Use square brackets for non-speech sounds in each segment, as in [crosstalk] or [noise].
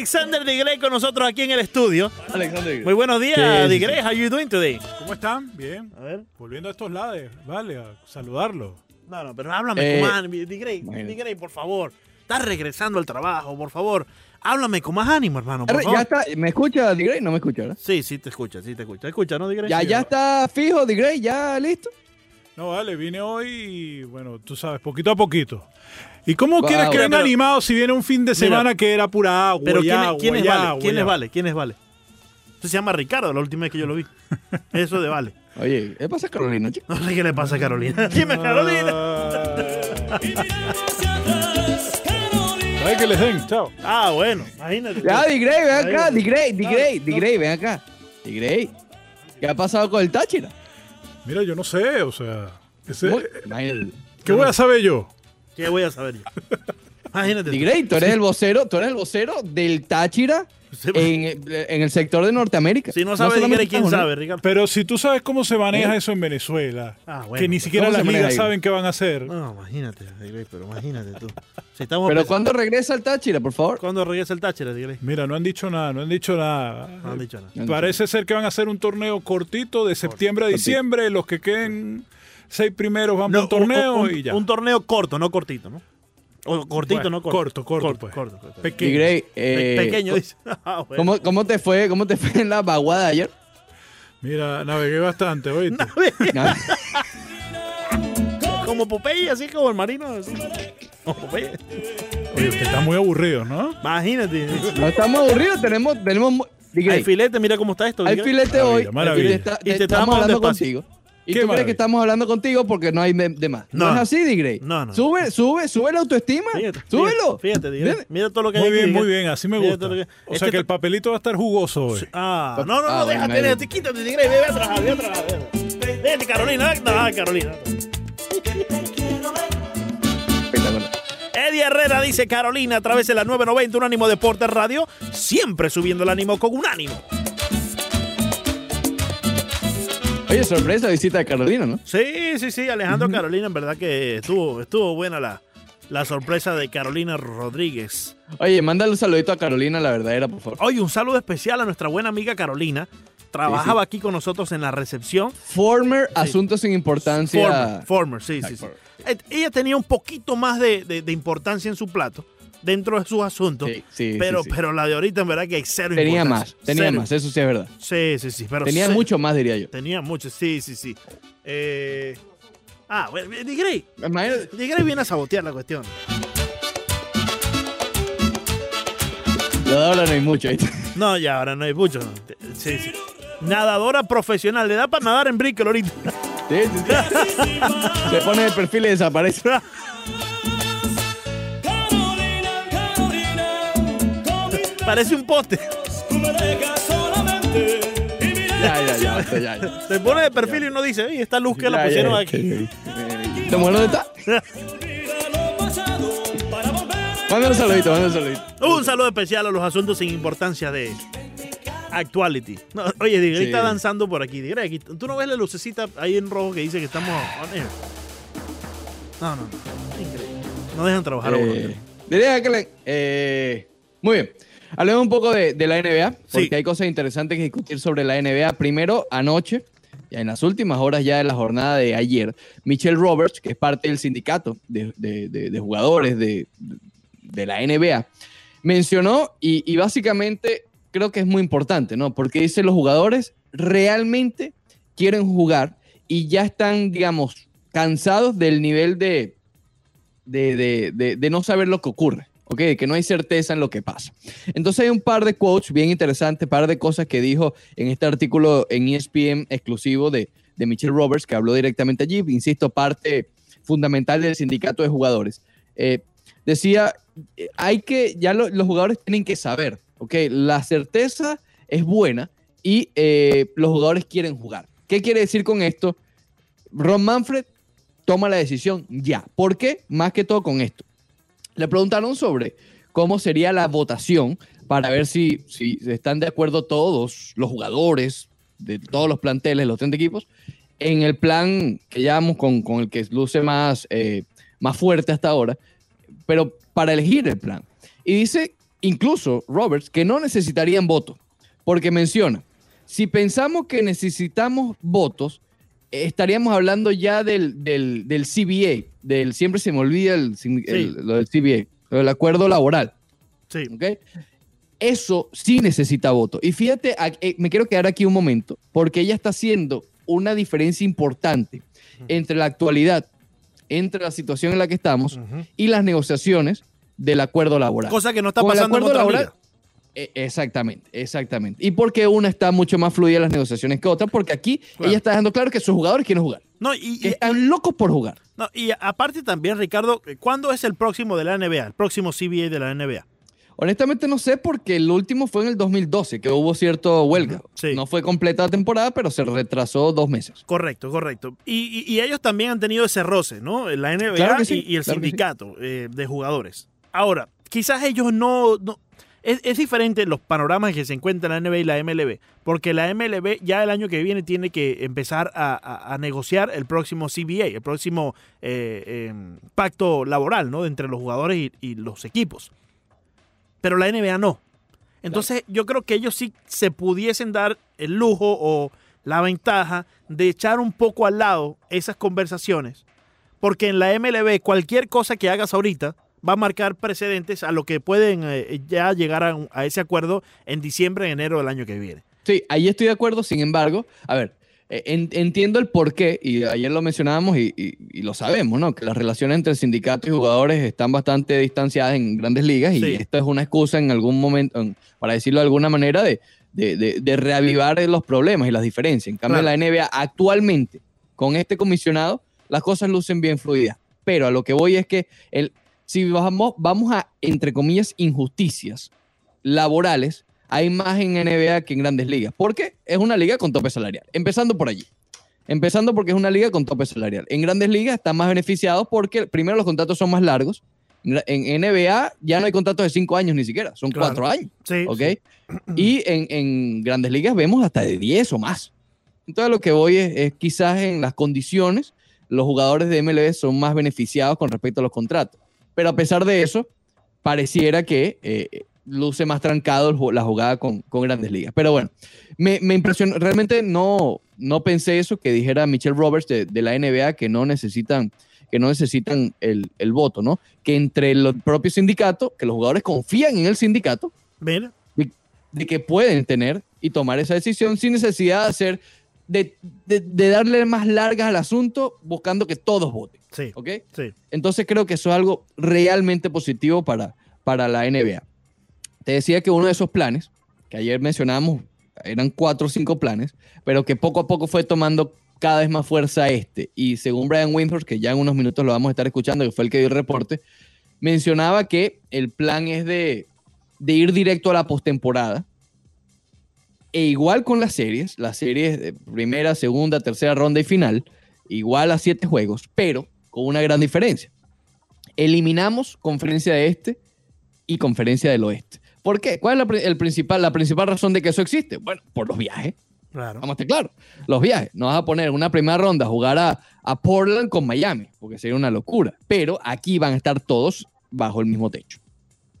Alexander Digrey con nosotros aquí en el estudio. Alexander. Muy buenos días, sí, Digrey. How you doing today? ¿Cómo están? Bien. A ver. Volviendo a estos lados, vale, a saludarlos. No, no, pero háblame Eh, con. Digrey, por favor. Estás regresando al trabajo, por favor. Háblame con más ánimo, hermano, por favor. Ya está, ¿me escucha Digrey? No me escucha, ¿verdad? Sí, sí te escucha, sí te escucha. Escucha, ¿no, Digrey? Ya, Sí, ya ¿no? está fijo Digrey, ya listo. No, vale, vine hoy y, bueno, tú sabes, poquito a poquito. ¿Y cómo Wow. quieres que venga animado si viene un fin de semana que era pura agua? Pero y ¿quién, es- agua, quién es y Vale? agua, ¿Quién es? Vale? ¿Quién es Vale? Se llama Ricardo, la última vez que yo lo vi. [laughs] Eso de Vale. Oye, ¿qué pasa Carolina, chico? No sé qué le pasa a Carolina. [laughs] Dime, Carolina. Ay, que les den, chao. Ah, bueno, imagínate. Ya, Digrey, ven acá. Digrey, Digrey, Digrey, ven acá. Digrey, ¿qué ha pasado con el Táchira? Mira, yo no sé, o sea, ese-. ¿qué voy a saber yo? ¿Qué voy a saber yo? [laughs] Imagínate. tú. Digrey, tú eres el vocero, tú eres el vocero del Táchira pues. en, en el sector de Norteamérica. Si no sabe solamente Digrey, ¿quién sabe, Ricardo? Pero si tú sabes cómo se maneja eso en Venezuela, Ah, bueno, que ni pues, siquiera ¿cómo se las ligas saben qué van a hacer. No, imagínate, pero imagínate tú. Si estamos Pero ¿cuándo regresa el Táchira, por favor? ¿Cuándo regresa el Táchira, Digrey? Mira, no han dicho nada, no han dicho nada. No han dicho nada. Parece ser que van a hacer un torneo cortito de septiembre a diciembre. Los que queden seis primeros van No, un torneo un, un- y ya. un torneo corto, no cortito, ¿no? O cortito, Bueno, no corto. corto, corto, corto, pues. corto, corto. Pequeño. Eh, Pequeño, dice. [laughs] Ah, bueno. ¿cómo, cómo te fue, ¿Cómo te fue en la vaguada ayer? Mira, navegué bastante, oíste. [laughs] Como Popeye, así como el marino. Así. Como Popeye. Oye, usted está muy aburrido, ¿no? Imagínate. No estamos aburridos, tenemos, tenemos Hay filete, mira cómo está esto. hay filete hoy. Maravilla, maravilla. y te está- Y te te estamos estamos hablando contigo. ¿Y Qué tú crees que estamos hablando contigo porque no hay de, de más? No, No. es así, Digrey. No, no. Sube, sube, sube la autoestima. Fíjate, Súbelo. Fíjate, Digrey. Mira. Todo lo que hay Muy bien, muy bien, así me gusta. que- O sea que el papelito va a estar jugoso hoy. Ah, no, no, no, Ah, déjate, déjate, quítate, Digrey, ve, a trabajar, ve a trabajar. Vete, Carolina, no, Carolina. Eddie Herrera dice Carolina a través de la 990 Un Ánimo Deportes Radio, siempre subiendo el ánimo con un ánimo. Oye, sorpresa visita de Carolina, ¿no? Sí, sí, sí, Alejandro Carolina, en verdad que estuvo, estuvo buena la, la sorpresa de Carolina Rodríguez. Oye, mándale un saludito a Carolina, la verdadera, por favor. Oye, un saludo especial a nuestra buena amiga Carolina. Trabajaba aquí con nosotros en la recepción. Former Asuntos sin Importancia. Former, former, sí, sí, sí. Ella tenía un poquito más de, de- de importancia en su plato dentro de sus asuntos. Sí, sí, pero, sí, pero la de ahorita en verdad que hay cero Tenía más, tenía Cero. más, eso sí es verdad. Sí, sí, sí. Pero Tenía cero. mucho más, diría yo. Tenía mucho, sí, sí, sí. Eh, ah, bueno, Digrey. Imagínate, Digrey viene a sabotear la cuestión. ahora no hay mucho. ¿viste? No, ya ahora no hay mucho. no. Sí, sí. Nadadora profesional. Le da para nadar en Brickell ahorita. Sí. [laughs] Se pone el perfil y desaparece. [laughs] Parece un poste. Ya, ya, ya, ya, ya. Se pone de perfil y uno dice, "Ey, esta luz que la pusieron aquí. ¿Esta mujer dónde está? Mándale un saludito, mándale un saludito. Un saludo especial a los asuntos sin importancia de Actuality. No, oye, Digrey Sí. está danzando por aquí. Digrey, aquí. ¿tú no ves la lucecita ahí en rojo que dice que estamos on air? No, no, no. Increíble. No dejan trabajar a uno. Eh, diría que le- eh, muy bien. Hablemos un poco de, de la NBA, porque Sí. hay cosas interesantes que discutir sobre la NBA. Primero, anoche, ya en las últimas horas ya de la jornada de ayer, Michelle Roberts, que es parte del sindicato de, de- de- de jugadores de, de la NBA, mencionó y, y básicamente creo que es muy importante, ¿no? Porque dice los jugadores realmente quieren jugar y ya están, digamos, cansados del nivel de, de, de- de- de no saber lo que ocurre, ¿ok? De que no hay certeza en lo que pasa. Entonces hay un par de quotes bien interesantes, par de cosas que dijo en este artículo en ESPN exclusivo de, de Michelle Roberts, que habló directamente allí, insisto, parte fundamental del sindicato de jugadores. Eh, decía, eh, hay que, ya lo- los jugadores tienen que saber, ¿ok? La certeza es buena y eh, los jugadores quieren jugar. ¿Qué quiere decir con esto? Ron Manfred toma la decisión ya. ¿Por qué? Más que todo con esto. Le preguntaron sobre cómo sería la votación para ver si, si están de acuerdo todos los jugadores de todos los planteles, los 30 equipos, en el plan que llamamos con, con el que luce más, eh, más fuerte hasta ahora, pero para elegir el plan. Y dice incluso Roberts, que no necesitarían votos, porque menciona, si pensamos que necesitamos votos, estaríamos hablando ya del, del, del CBA, del, siempre se me olvida el, el- lo del CBA, lo del acuerdo laboral. Sí. ¿ok? Eso sí necesita voto. Y fíjate, eh, me quiero quedar aquí un momento, porque ella está haciendo una diferencia importante entre la actualidad, entre la situación en la que estamos y las negociaciones del acuerdo laboral. Cosa que no está Con pasando acuerdo laboral. Eh, Exactamente, exactamente. ¿Y por qué una está mucho más fluida en las negociaciones que otra? Porque aquí Claro. ella está dejando claro que sus jugadores quieren jugar, No, y, que y- están locos por jugar. no, y aparte también, Ricardo, ¿cuándo es el próximo de la NBA? El próximo CBA de la NBA. Honestamente no sé porque el último fue en el 2012, que hubo cierto huelga. Sí. No fue completa la temporada, pero se retrasó dos meses. Correcto, correcto. Y, y- y ellos también han tenido ese roce, ¿no? La NBA Claro que sí, y, y el claro que sí. sindicato eh, de jugadores. Ahora, quizás ellos no... no- es, es diferente los panoramas que se encuentran en la NBA y la MLB, porque la MLB ya el año que viene tiene que empezar a, a- a negociar el próximo CBA, el próximo eh, eh, pacto laboral, ¿no? Entre los jugadores y, y los equipos. Pero la NBA no. Entonces yo creo que ellos sí se pudiesen dar el lujo o la ventaja de echar un poco al lado esas conversaciones, porque en la MLB cualquier cosa que hagas ahorita va a marcar precedentes a lo que pueden eh, ya llegar a, ese acuerdo en diciembre, en enero del año que viene. Sí, ahí estoy de acuerdo. Sin embargo, a ver, en- entiendo el porqué, y ayer lo mencionábamos y, y- y lo sabemos, ¿no? Que las relaciones entre sindicatos y jugadores están bastante distanciadas en grandes ligas y esto es una excusa en algún momento, en- para decirlo de alguna manera, de, de- de- de reavivar los problemas y las diferencias. En cambio, Claro. la NBA actualmente, con este comisionado, las cosas lucen bien fluidas. Pero a lo que voy es que el, si vamos, vamos a, entre comillas, injusticias laborales, hay más en NBA que en grandes ligas. Porque es una liga con tope salarial. Empezando por allí. Empezando porque es una liga con tope salarial. En grandes ligas están más beneficiados porque primero los contratos son más largos. En NBA ya no hay contratos de cinco años ni siquiera, son Claro. cuatro años. Sí, ¿ok? sí. Y en, en grandes ligas vemos hasta de 10 o más. Entonces lo que voy es, es quizás en las condiciones, los jugadores de MLB son más beneficiados con respecto a los contratos. Pero a pesar de eso, pareciera que eh, luce más trancado la jugada con, con grandes ligas. Pero bueno, me, me impresionó, realmente no, no pensé eso que dijera Michelle Roberts de, de la NBA que no necesitan que no necesitan el, el voto, ¿no? Que entre el propio sindicato, que los jugadores confían en el sindicato, Mira, de que pueden tener y tomar esa decisión sin necesidad de hacer, de, de- de darle más largas al asunto buscando que todos voten, sí, ¿ok? sí. Entonces creo que eso es algo realmente positivo para, para la NBA. Te decía que uno de esos planes, que ayer mencionábamos, eran cuatro o cinco planes, pero que poco a poco fue tomando cada vez más fuerza este. Y según Brian Windhorst, que ya en unos minutos lo vamos a estar escuchando, que fue el que dio el reporte, mencionaba que el plan es de, de ir directo a la postemporada. E igual con las series, las series de primera, segunda, tercera ronda y final, igual a siete juegos, pero con una gran diferencia. Eliminamos conferencia de este y conferencia del oeste. ¿Por qué? ¿Cuál es la, el principal, la principal razón de que eso existe? Bueno, por los viajes. Claro. Vamos a estar claros. Los viajes. No vas a poner una primera ronda a jugar a, a Portland con Miami, porque sería una locura. Pero aquí van a estar todos bajo el mismo techo.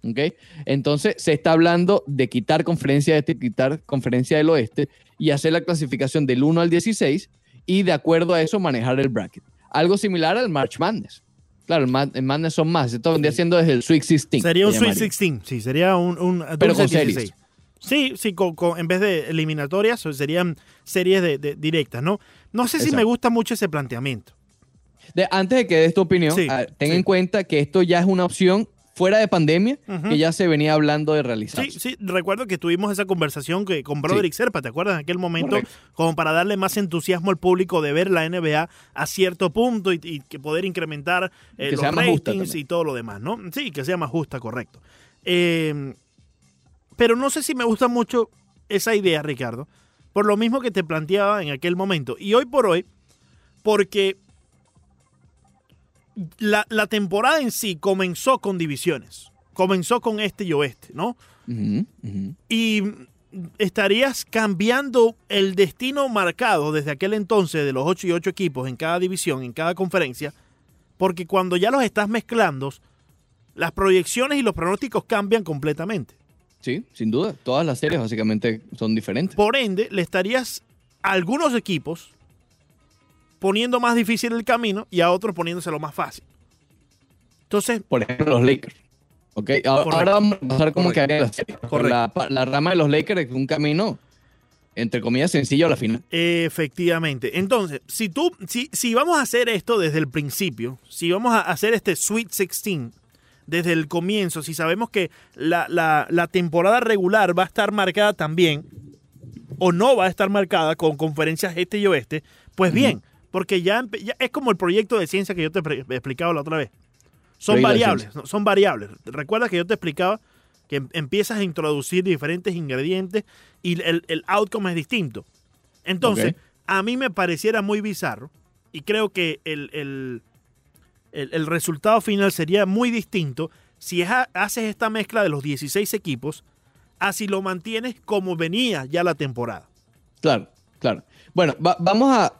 ¿Ok? Entonces se está hablando de quitar conferencia de este, quitar conferencia del oeste y hacer la clasificación del 1 al 16 y de acuerdo a eso manejar el bracket. Algo similar al March Madness. Claro, el, Ma- el Madness son más. Esto vendría siendo desde el Sweet 16. Sería un se Sweet llamaría. 16, sí, sería un, un Pero con series. 16. Sí, sí, con- con- en vez de eliminatorias serían series de, de- directas, ¿no? No sé si me gusta mucho ese planteamiento. De- antes de que des tu opinión, Sí, a- ten sí. en cuenta que esto ya es una opción fuera de pandemia que ya se venía hablando de realizar. Sí, sí, recuerdo que tuvimos esa conversación que, con Broderick Serpa, ¿te acuerdas? En aquel momento, Correcto. como para darle más entusiasmo al público de ver la NBA a cierto punto y, y que poder incrementar eh, Que los ratings y todo lo demás, ¿no? Sí, que sea más justa, correcto. Eh, pero no sé si me gusta mucho esa idea, Ricardo, por lo mismo que te planteaba en aquel momento. Y hoy por hoy, porque la, la temporada en sí comenzó con divisiones. Comenzó con este y oeste, ¿no? Y estarías cambiando el destino marcado desde aquel entonces de los 8 y 8 equipos en cada división, en cada conferencia, porque cuando ya los estás mezclando, las proyecciones y los pronósticos cambian completamente. Sí, sin duda. Todas las series básicamente son diferentes. Por ende, le estarías a algunos equipos poniendo más difícil el camino y a otros poniéndoselo más fácil. Entonces, Por ejemplo, los Lakers. ¿Ok? Ahora, vamos a pasar Correcto. la serie. Correcto. La, la rama de los Lakers es un camino, entre comillas, sencillo a la final. Efectivamente. Entonces, si tú, si, si vamos a hacer esto desde el principio, si vamos a hacer este Sweet 16 desde el comienzo, si sabemos que la, la- la temporada regular va a estar marcada también, o no va a estar marcada con conferencias este y oeste, pues bien, porque ya, es como el proyecto de ciencia que yo te he explicado la otra vez. Son variables, ¿no? son variables. Recuerda que yo te explicaba que em- empiezas a introducir diferentes ingredientes y el, el outcome es distinto. Entonces, a mí me pareciera muy bizarro y creo que el, el- el- resultado final sería muy distinto si es haces esta mezcla de los 16 equipos, así lo mantienes como venía ya la temporada. Claro, claro. Bueno, va- vamos a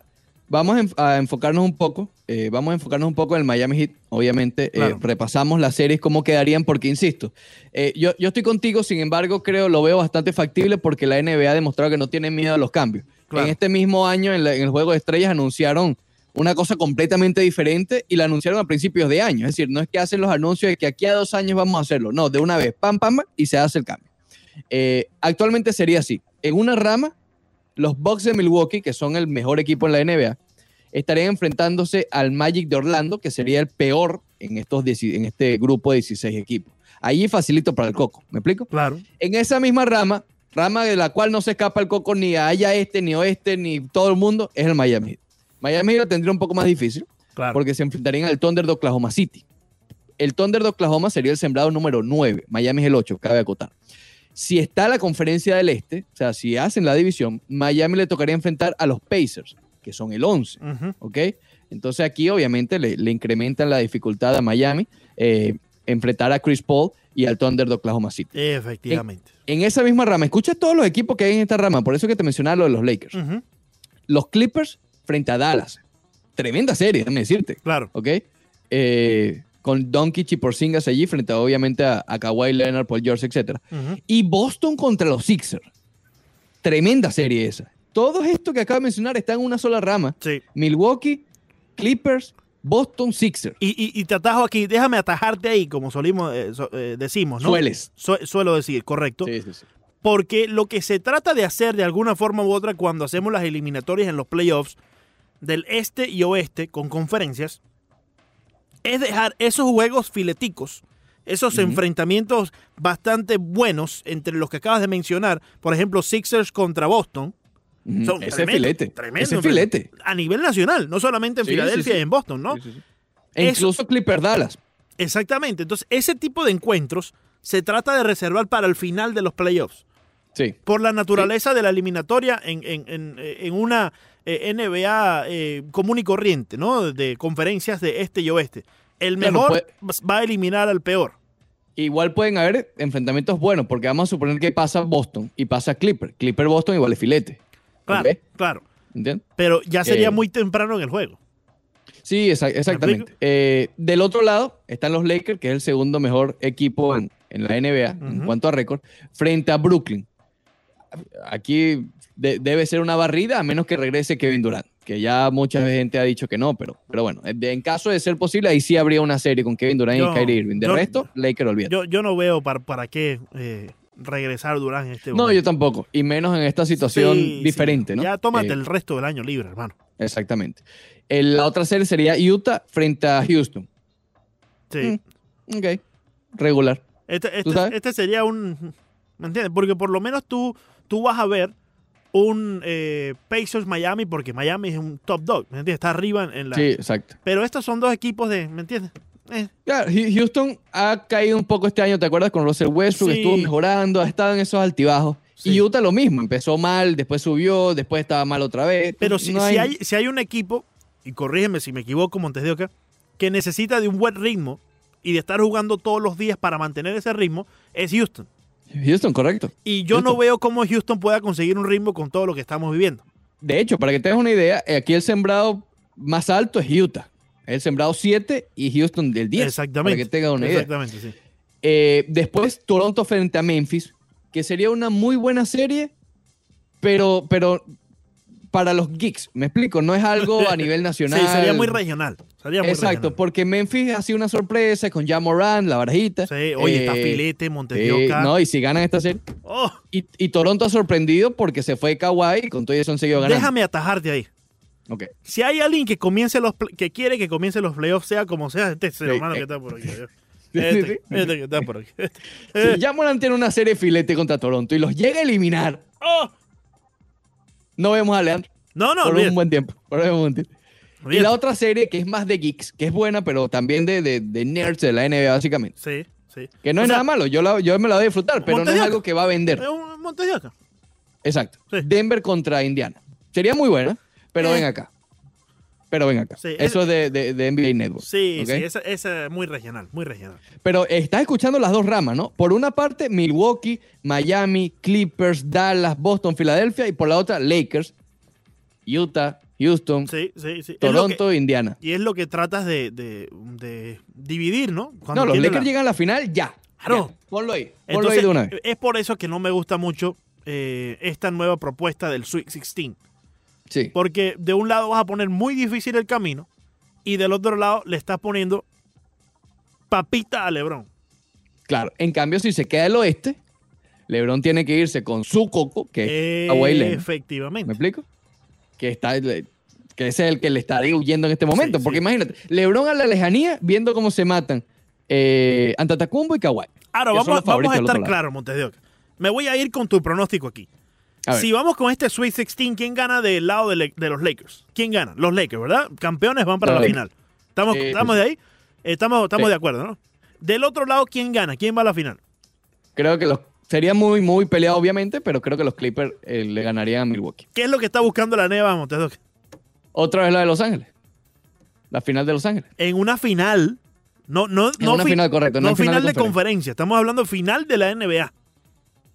vamos a, enf- a enfocarnos un poco. eh, vamos a enfocarnos un poco en el Miami Heat. Obviamente, eh, repasamos las series, cómo quedarían, porque insisto, eh, yo, yo estoy contigo, sin embargo, creo, lo veo bastante factible porque la NBA ha demostrado que no tiene miedo a los cambios. Claro. En este mismo año, en, la- en el Juego de Estrellas, anunciaron una cosa completamente diferente y la anunciaron a principios de año. Es decir, no es que hacen los anuncios de que aquí a dos años vamos a hacerlo. No, de una vez, pam, pam, pam, y se hace el cambio. Actualmente sería así. En una rama, los Bucks de Milwaukee, que son el mejor equipo en la NBA, estarían enfrentándose al Magic de Orlando, que sería el peor en, estos, en este grupo de 16 equipos. Ahí facilito para el coco, ¿me explico? Claro. En esa misma rama, rama de la cual no se escapa el coco ni haya este, ni oeste, ni todo el mundo, es el Miami Heat. Miami Heat lo tendría un poco más difícil Claro. porque se enfrentarían al Thunder de Oklahoma City. El Thunder de Oklahoma sería el sembrado número 9, Miami es el 8, cabe acotar. Si está la conferencia del Este, o sea, si hacen la división, Miami le tocaría enfrentar a los Pacers, que son el 11, Ujú. ¿ok? Entonces aquí obviamente le, le incrementan la dificultad a Miami eh, enfrentar a Chris Paul y al Thunder de Oklahoma City. Efectivamente. En esa misma rama, escucha todos los equipos que hay en esta rama, por eso que te mencionaba lo de los Lakers. Los Clippers frente a Dallas. Tremenda serie, déjame decirte. Claro. ¿ok? Eh, con Doncic y Porzingis allí frente a, obviamente a, a Kawhi Leonard, Paul George, etc. Y Boston contra los Sixers. Tremenda serie esa. Todo esto que acabo de mencionar está en una sola rama. Sí. Milwaukee, Clippers, Boston, Sixers. Y, y- y te atajo aquí, déjame atajarte ahí, como solimos, eh, so- eh, decimos, ¿no? Sueles. Su- suelo decir, correcto. Sí, sí, sí. Porque lo que se trata de hacer de alguna forma u otra cuando hacemos las eliminatorias en los playoffs del este y oeste con conferencias es dejar esos juegos fileticos, esos enfrentamientos bastante buenos entre los que acabas de mencionar, por ejemplo, Sixers contra Boston. Son Ese tremendo, filete. tremendo Ese filete. A nivel nacional, no solamente en Sí, Filadelfia sí, sí. y en Boston, ¿no? E incluso Clippers Dallas. Exactamente. Entonces, ese tipo de encuentros se trata de reservar para el final de los playoffs. Sí. Por la naturaleza de la eliminatoria en, en- en- en una eh, NBA eh, común y corriente, ¿no? De conferencias de este y oeste. El mejor pues- va a eliminar al peor. Igual pueden haber enfrentamientos buenos, porque vamos a suponer que pasa Boston y pasa Clipper. Clipper Boston igual es filete. Claro, claro. ¿Entiendes? Pero ya sería Eh, muy temprano en el juego. Sí, exa- exactamente. Eh, del otro lado están los Lakers, que es el segundo mejor equipo en, en la NBA en cuanto a récord, frente a Brooklyn. Aquí de- debe ser una barrida a menos que regrese Kevin Durant, que ya mucha gente ha dicho que no, pero, pero bueno, en caso de ser posible, ahí sí habría una serie con Kevin Durant Yo- y Kyrie Irving. De yo- resto, Lakers olvídate. Yo, yo no veo para, para qué eh, regresar Durán en este no, momento. yo tampoco, y menos en esta situación Sí, sí. diferente, ¿no? Ya tómate Eh, el resto del año libre, hermano. Exactamente. El- la otra serie sería Utah frente a Houston. Sí. Mm. Ok, regular. Este, ¿Tú este, este sería un. ¿Me entiendes? Porque por lo menos tú, tú vas a ver un eh, Pacers Miami, porque Miami es un top dog, ¿me entiendes? Está arriba en, la. Sí, exacto. Pero estos son dos equipos de. ¿Me entiendes? Eh, Claro, Hu- Houston ha caído un poco este año, ¿te acuerdas? Con Russell Westbrook, Sí. estuvo mejorando, ha estado en esos altibajos. Sí. Y Utah lo mismo, empezó mal, después subió, después estaba mal otra vez. pero si, no si, hay, si hay un equipo, y corrígeme si me equivoco, Montes de Oca, que necesita de un buen ritmo y de estar jugando todos los días para mantener ese ritmo, es Houston. Houston, correcto. Y yo no veo cómo Houston pueda conseguir un ritmo con todo lo que estamos viviendo. De hecho, para que tengas una idea, eh, aquí el sembrado más alto es Utah. El sembrado 7 y Houston del 10. Exactamente. Para que tengan una idea. Exactamente, sí. Eh, después Toronto frente a Memphis, que sería una muy buena serie, pero, pero para los geeks, me explico, no es algo a [laughs] nivel nacional. Sí, sería muy regional. Sería muy Exacto, regional. porque Memphis ha sido una sorpresa con Ja Morant, la barajita. Sí, oye, está Eh, Filete, Montes eh, no, y si ganan esta serie. Oh, Y, y Toronto ha sorprendido porque se fue Kawhi y con todo eso han seguido ganando. déjame atajarte ahí. Ok. Si hay alguien que comience los que quiere que comience los playoffs, sea como sea, este ser Sí, humano eh. que está por aquí. [laughs] Este, este que está por aquí. Si Ja Morant tiene una serie filete contra Toronto y los llega a eliminar, Oh, no vemos a Leandro no, no, por un buen tiempo. Por un buen tiempo. Y la otra serie que es más de geeks, que es buena, pero también de, de, de nerds de la NBA, básicamente. Sí, sí. Que no O es sea, nada malo, yo, la- yo me la voy a disfrutar, pero no es algo que va a vender. Es un. Exacto. Sí. Denver contra Indiana. Sería muy buena, pero Eh. ven acá. Pero ven acá. Sí, Eso es de, de, de NBA Network. Sí, sí, esa es muy regional, muy regional. Pero estás escuchando las dos ramas, ¿no? Por una parte, Milwaukee, Miami, Clippers, Dallas, Boston, Filadelfia, y por la otra, Lakers, Utah, Houston, Sí, sí, sí. Es lo Toronto, que- Indiana. y es lo que tratas de, de- de dividir, ¿no? Cuando No, los Lakers la- llegan a la final ya. Claro. Ya. Ponlo ahí. Ponlo Entonces, ahí de una vez. es por eso que no me gusta mucho eh, esta nueva propuesta del Sweet 16. Sí. Porque de un lado vas a poner muy difícil el camino y del otro lado le estás poniendo papita a LeBron. Claro. En cambio, si se queda el oeste, LeBron tiene que irse con su coco, que es Kawhi Leonard. ¿Me Efectivamente. explico? Que está que ese es el que le estaría huyendo en este momento. Sí, porque sí. imagínate, LeBron a la lejanía viendo cómo se matan eh, Antetokounmpo y Kawhi. Ahora, vamos, a estar claros, Montes de Oca. Me voy a ir con tu pronóstico aquí. Si vamos con este Sweet 16, ¿quién gana del lado de, los Lakers? ¿Quién gana? Los Lakers, ¿verdad? Campeones van para Los la Lakers. final. ¿Estamos, de ahí? Estamos, estamos Sí. de acuerdo, ¿no? Del otro lado, ¿quién gana? ¿Quién va a la final? Creo que los sería muy, muy peleado, obviamente, pero creo que los Clippers eh, le ganarían a Milwaukee. ¿Qué es lo que está buscando la Neva Oca? Otra vez la de Los Ángeles. La final de Los Ángeles. En una final. No, no, En no una fi- final, correcto. no en final, de conferencia. conferencia. Estamos hablando final de la NBA.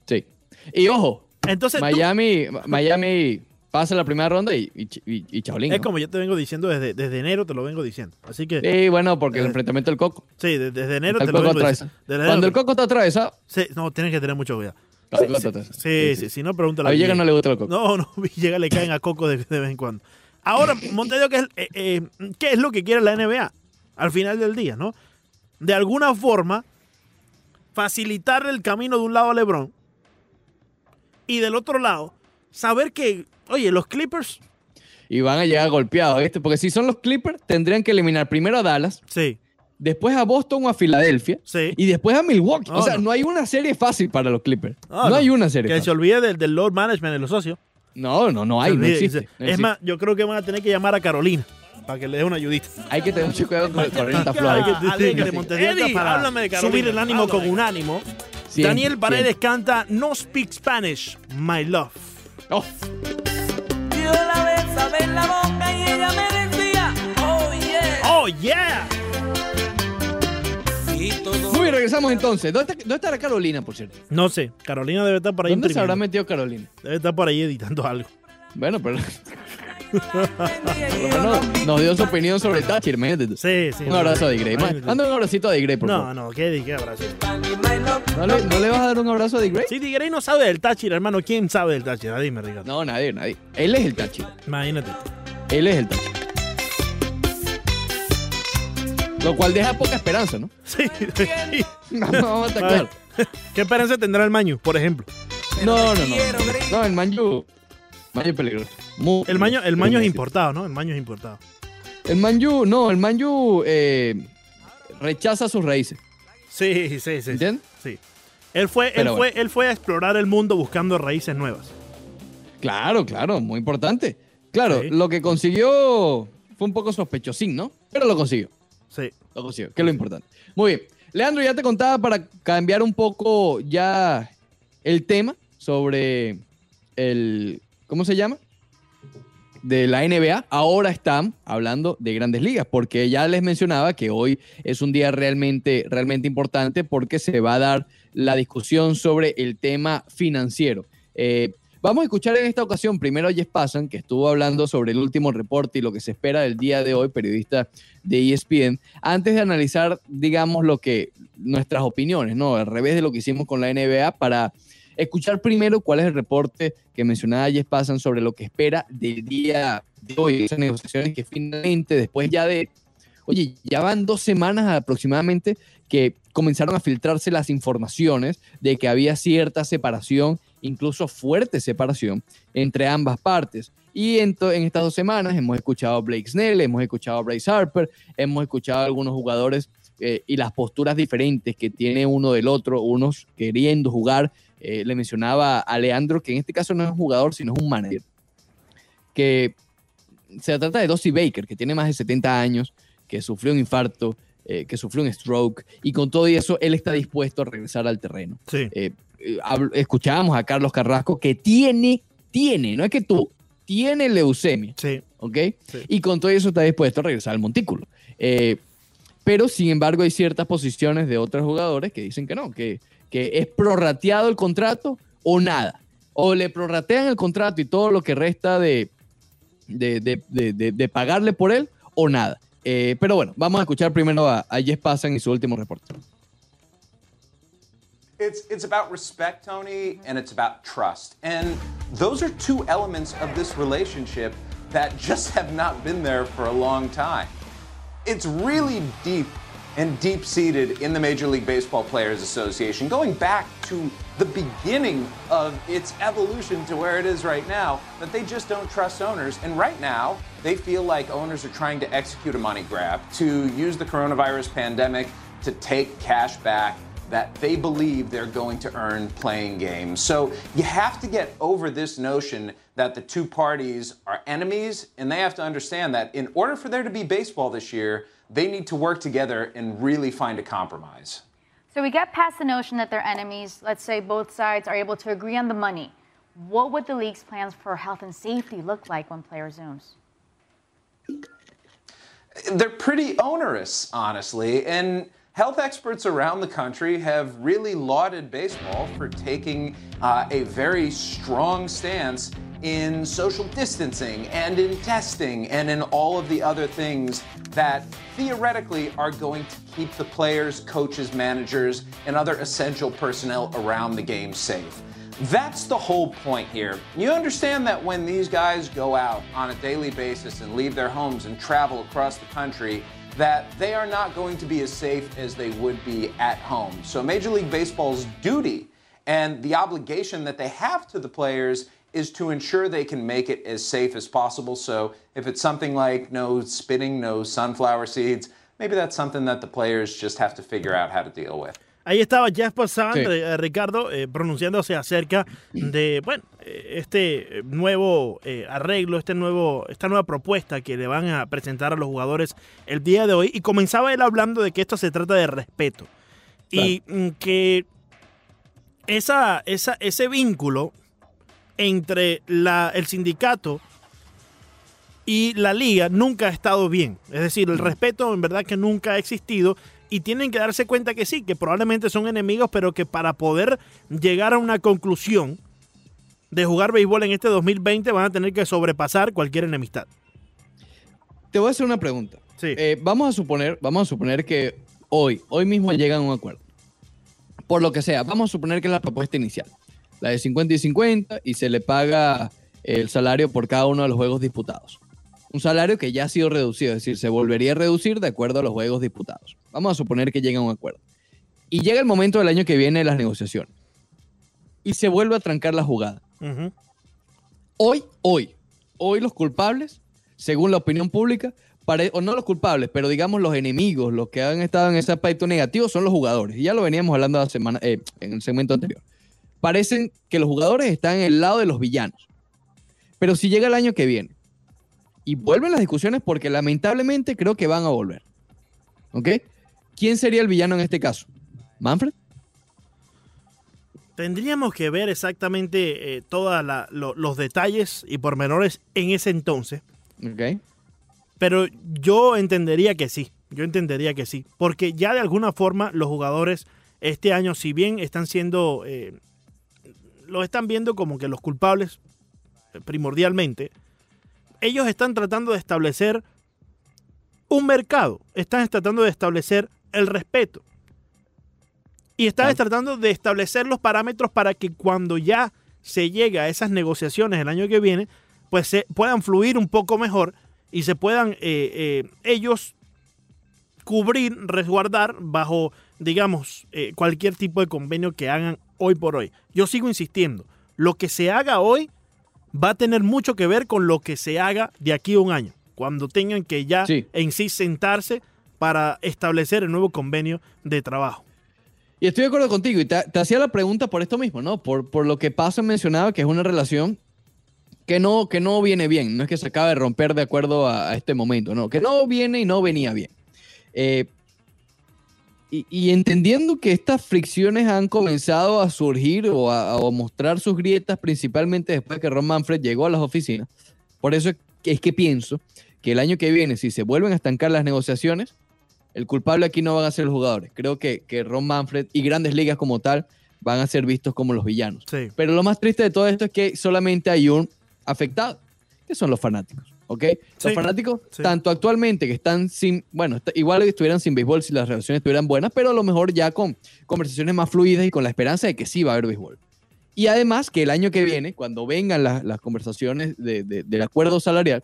Sí. Y ojo, Entonces, tú- Miami, Miami pasa la primera ronda y, y, y, chaolín, es ¿no? como yo te vengo diciendo desde, desde enero, te lo vengo diciendo. Así que, Sí, bueno, porque el enfrentamiento del Coco. sí, de- desde enero te lo vengo diciendo. Cuando el Coco está atravesado, Sí, no, tienes que tener mucho cuidado. Sí, sí, si no, pregúntale A Villegas no le gusta el Coco. No, no, [laughs] Villegas le caen a Coco de, de vez en cuando. Ahora, [laughs] Montevideo, ¿qué es, eh, eh, ¿qué es lo que quiere la NBA? Al final del día, ¿no? De alguna forma, facilitarle el camino de un lado a LeBron y del otro lado, saber que, oye, los Clippers, Y van a llegar golpeados, ¿viste? Porque si son los Clippers, tendrían que eliminar primero a Dallas, sí, después a Boston o a Filadelfia, sí. y después a Milwaukee. No, o sea, no. no. hay una serie fácil para los Clippers. No, No, no. hay una serie Que se olvide del, del load management de los socios. No, no, no hay, Se no olvide. existe. no es existe. más, yo creo que van a tener que llamar a Carolina para que le dé una ayudita. hay que tener mucho cuidado con Flow. Hay ahí. que- de Eddie, para háblame de Carolina, subir el ánimo háblame. con un ánimo. Siempre, Daniel Paredes siempre. canta No Speak Spanish, My Love. Oh, Yo la besaba en la boca y ella me decía, oh yeah. ¡Oh, yeah! Muy bien, regresamos entonces. ¿Dónde, está- dónde estará Carolina, por cierto? No sé, Carolina debe estar por ahí ¿Dónde se habrá metido Carolina? Debe estar por ahí editando algo. Bueno, pero [laughs] vi. nos dio su opinión sobre Thatcher, imagínate tú. Sí, sí. Un abrazo a Digrey. Manda un abracito a Digrey, por No, favor. no, qué, qué abrazo. ¿No le, no le vas a dar un abrazo a Digrey? Si Tigray no sabe del Táchira, hermano, ¿quién sabe del Táchira? Dime, Ricardo. No, nadie, nadie. Él es el Thatcher. Imagínate. Él es el Thatcher. Lo cual deja poca esperanza, ¿no? Sí. Vamos, [laughs] vamos a estar claros. ¿Qué esperanza tendrá el Maño, por ejemplo? No, no, no. No, el Manju. Manju es peligroso. Muy El Maño, el. Maño es importado, ¿no? El Maño es importado. El Manju, no, el Manju eh, rechaza sus raíces. Sí, sí, sí. ¿Entiendes? Sí. Él fue, él, fue, él fue a explorar el mundo buscando raíces nuevas. Claro, claro, muy importante. Claro, Sí. lo que consiguió fue un poco sospechosín, ¿no? Pero lo consiguió. Sí. Lo consiguió, que es lo importante. Muy bien. Leandro, ya te contaba para cambiar un poco ya el tema sobre el. ¿Cómo se llama? De la NBA. Ahora están hablando de grandes ligas, porque ya les mencionaba que hoy es un día realmente, realmente importante porque se va a dar la discusión sobre el tema financiero. Eh, Vamos a escuchar en esta ocasión primero a Jess Passan, que estuvo hablando sobre el último reporte y lo que se espera del día de hoy, periodista de ESPN, antes de analizar, digamos, lo que nuestras opiniones, ¿no? Al revés de lo que hicimos con la NBA, para escuchar primero cuál es el reporte que mencionaba Jess Passan sobre lo que espera del día de hoy, esas negociaciones que finalmente, después ya de, oye, ya van dos semanas aproximadamente que comenzaron a filtrarse las informaciones de que había cierta separación, incluso fuerte separación, entre ambas partes. Y en, en estas dos semanas hemos escuchado a Blake Snell, hemos escuchado a Bryce Harper, hemos escuchado a algunos jugadores eh, y las posturas diferentes que tiene uno del otro, unos queriendo jugar. Eh, le mencionaba a Leandro que en este caso no es un jugador, sino es un manager. Que se trata de Dossie Baker, que tiene más de 70 años, que sufrió un infarto, eh, que sufrió un stroke, y con todo eso él está dispuesto a regresar al terreno. Sí. Eh, eh, escuchábamos a Carlos Carrasco que tiene, tiene, no es que tú, tiene leucemia, Sí. ¿ok? Sí. Y con todo eso está dispuesto a regresar al montículo. Eh, pero sin embargo hay ciertas posiciones de otros jugadores que dicen que no, que, es prorrateado el contrato o nada. O le prorratean el contrato y todo lo que resta de, pagarle por él o nada. Eh, pero bueno, vamos a escuchar primero a, a Jess Passan y su último reporte. It's it's about respect, Tony, and it's about trust. And those are two elements of this relationship that just have not been there for a long time. It's really deep and deep seated in the Major League Baseball Players Association, going back to the beginning of its evolution to where it is right now, that they just don't trust owners. And right now, they feel like owners are trying to execute a money grab, to use the coronavirus pandemic to take cash back that they believe they're going to earn playing games. So you have to get over this notion that the two parties are enemies, and they have to understand that in order for there to be baseball this year, they need to work together and really find a compromise. So we get past the notion that they're enemies. Let's say both sides are able to agree on the money. What would the league's plans for health and safety look like when play resumes? they're pretty onerous, honestly. And health experts around the country have really lauded baseball for taking uh, a very strong stance in social distancing and in testing and in all of the other things that theoretically are going to keep the players, coaches, managers, and other essential personnel around the game safe. That's the whole point here. You understand that when these guys go out on a daily basis and leave their homes and travel across the country, that they are not going to be as safe as they would be at home. So Major League Baseball's duty and the obligation that they have to the players is to ensure they can make it as safe as possible. So if it's something like no spitting, no sunflower seeds, maybe that's something that the players just have to figure out how to deal with. Ahí estaba Jasper Sand, Sí. eh, Ricardo, eh, pronunciándose acerca de, bueno, este nuevo eh, arreglo, este nuevo, esta nueva propuesta que le van a presentar a los jugadores el día de hoy. Y comenzaba él hablando de que esto se trata de respeto. Y mm, que esa, esa, ese vínculo entre la, el sindicato y la liga nunca ha estado bien. Es decir, el respeto en verdad que nunca ha existido y tienen que darse cuenta que sí, que probablemente son enemigos, pero que para poder llegar a una conclusión de jugar béisbol en este 2020 van a tener que sobrepasar cualquier enemistad. Te voy a hacer una pregunta. Sí. Eh, vamos a suponer, vamos a suponer que hoy, hoy mismo llegan a un acuerdo. Por lo que sea, vamos a suponer que es la propuesta inicial, la de 50 y 50, y se le paga el salario por cada uno de los juegos disputados. Un salario que ya ha sido reducido, es decir, se volvería a reducir de acuerdo a los juegos disputados. Vamos a suponer que llega a un acuerdo. Y llega el momento del año que viene de las negociaciones. Y se vuelve a trancar la jugada. Hoy, hoy, hoy los culpables, según la opinión pública, o no los culpables, pero digamos los enemigos, los que han estado en ese aspecto negativo, son los jugadores. Y ya lo veníamos hablando la semana, eh, en el segmento anterior. Parecen que los jugadores están en el lado de los villanos. Pero si llega el año que viene y vuelven las discusiones, porque lamentablemente creo que van a volver. ¿Ok? ¿Quién sería el villano en este caso? ¿Manfred? Tendríamos que ver exactamente todos los detalles y pormenores en ese entonces. ¿Ok? Pero yo entendería que sí, yo entendería que sí, porque ya de alguna forma los jugadores este año, si bien están siendo, eh, los están viendo como que los culpables eh, primordialmente. Ellos están tratando de establecer un mercado, están tratando de establecer el respeto. Y Claro. tratando de establecer los parámetros para que cuando ya se llegue a esas negociaciones el año que viene, pues se puedan fluir un poco mejor y se puedan eh, eh, ellos cubrir, resguardar bajo, digamos, eh, cualquier tipo de convenio que hagan hoy por hoy. Yo sigo insistiendo, lo que se haga hoy va a tener mucho que ver con lo que se haga de aquí a un año, cuando tengan que ya Sí. en sí sentarse para establecer el nuevo convenio de trabajo. Y estoy de acuerdo contigo. Y te, hacía la pregunta por esto mismo, ¿no? Por, por lo que Paso mencionaba, que es una relación que no, que no viene bien. No es que se acabe de romper de acuerdo a, este momento, no. Que no viene y no venía bien. Eh, y, entendiendo que estas fricciones han comenzado a surgir o a, mostrar sus grietas, principalmente después que Ron Manfred llegó a las oficinas, por eso es que pienso que el año que viene, si se vuelven a estancar las negociaciones, el culpable aquí no van a ser los jugadores. Creo que, que Ron Manfred y grandes ligas como tal van a ser vistos como los villanos. Sí. Pero lo más triste de todo esto es que solamente hay un afectado, que son los fanáticos. ¿Ok? Sí, Los fanáticos, sí. tanto actualmente que están sin, bueno, igual estuvieran sin béisbol si las relaciones estuvieran buenas, pero a lo mejor ya con conversaciones más fluidas y con la esperanza de que sí va a haber béisbol. Y además que el año que viene, cuando vengan las, las conversaciones de- de- del acuerdo salarial,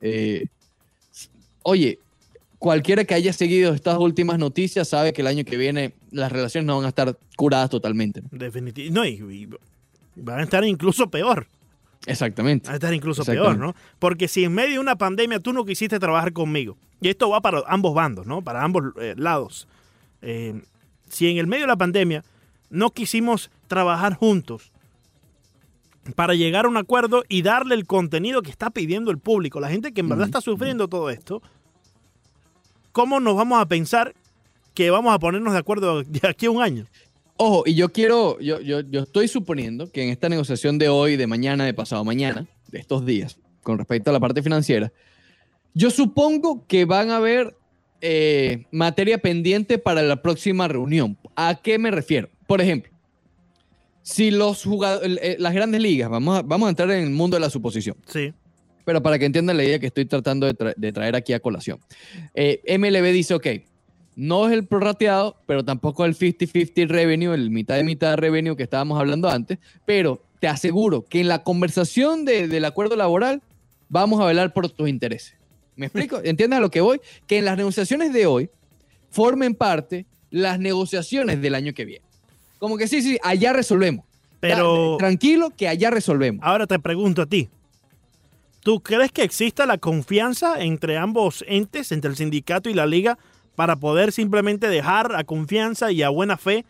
eh, oye, cualquiera que haya seguido estas últimas noticias sabe que el año que viene las relaciones no van a estar curadas totalmente. Definitivamente. No, y, y van a estar incluso peor. Exactamente. Van a estar incluso peor. ¿no? Porque si en medio de una pandemia tú no quisiste trabajar conmigo, y esto va para ambos bandos, ¿no? Para ambos eh, lados. Eh, si en el medio de la pandemia no quisimos trabajar juntos para llegar a un acuerdo y darle el contenido que está pidiendo el público, la gente que en verdad está sufriendo todo esto, ¿cómo nos vamos a pensar que vamos a ponernos de acuerdo de aquí a un año? Ojo, y yo quiero, yo, yo, yo estoy suponiendo que en esta negociación de hoy, de mañana, de pasado mañana, de estos días, con respecto a la parte financiera, yo supongo que van a haber eh, materia pendiente para la próxima reunión. ¿A qué me refiero? Por ejemplo, si los jugadores, las grandes ligas, vamos a, vamos a entrar en el mundo de la suposición, Sí, pero para que entiendan la idea que estoy tratando de, tra- de traer aquí a colación. Eh, MLB dice, ok, no es el prorrateado, pero tampoco el 50-50 revenue, el mitad de mitad revenue que estábamos hablando antes, pero te aseguro que en la conversación de- del acuerdo laboral vamos a velar por tus intereses. ¿Me explico? [laughs] ¿Entiendes a lo que voy? Que en las negociaciones de hoy formen parte las negociaciones del año que viene. Como que sí, sí, allá resolvemos. pero... Ta- Tranquilo que allá resolvemos. Ahora te pregunto a ti. ¿Tú crees que exista la confianza entre ambos entes, entre el sindicato y la liga, para poder simplemente dejar a confianza y a buena fe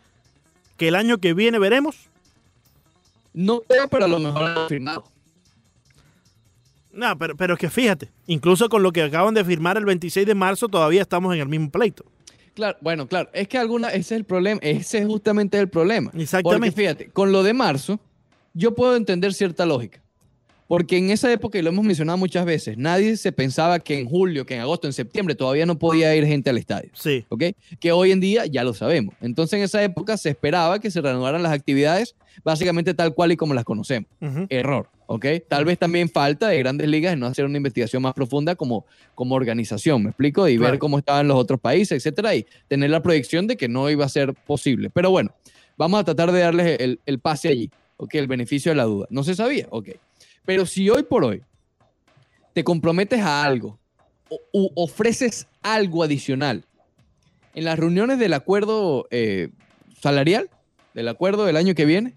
que el año que viene veremos? No creo, pero a lo mejor han firmado. No, pero, pero es que fíjate, incluso con lo que acaban de firmar el 26 de marzo, todavía estamos en el mismo pleito. Claro, bueno, claro, es que alguna, ese es el problema, ese es justamente el problema. Exactamente. Porque fíjate, con lo de marzo, yo puedo entender cierta lógica. Porque en esa época, y lo hemos mencionado muchas veces, nadie se pensaba que en julio, que en agosto, en septiembre todavía no podía ir gente al estadio. Sí, ¿ok? Que hoy en día ya lo sabemos. Entonces en esa época se esperaba que se reanudaran las actividades básicamente tal cual y como las conocemos. Error, ¿ok? Tal vez también falta de grandes ligas en no hacer una investigación más profunda como, como organización, ¿me explico? Y Claro. ver cómo estaban los otros países, etcétera, y tener la proyección de que no iba a ser posible. Pero bueno, vamos a tratar de darles el, el pase allí, ¿ok? El beneficio de la duda. No se sabía, ok. Pero si hoy por hoy te comprometes a algo o u ofreces algo adicional en las reuniones del acuerdo eh, salarial, del acuerdo del año que viene,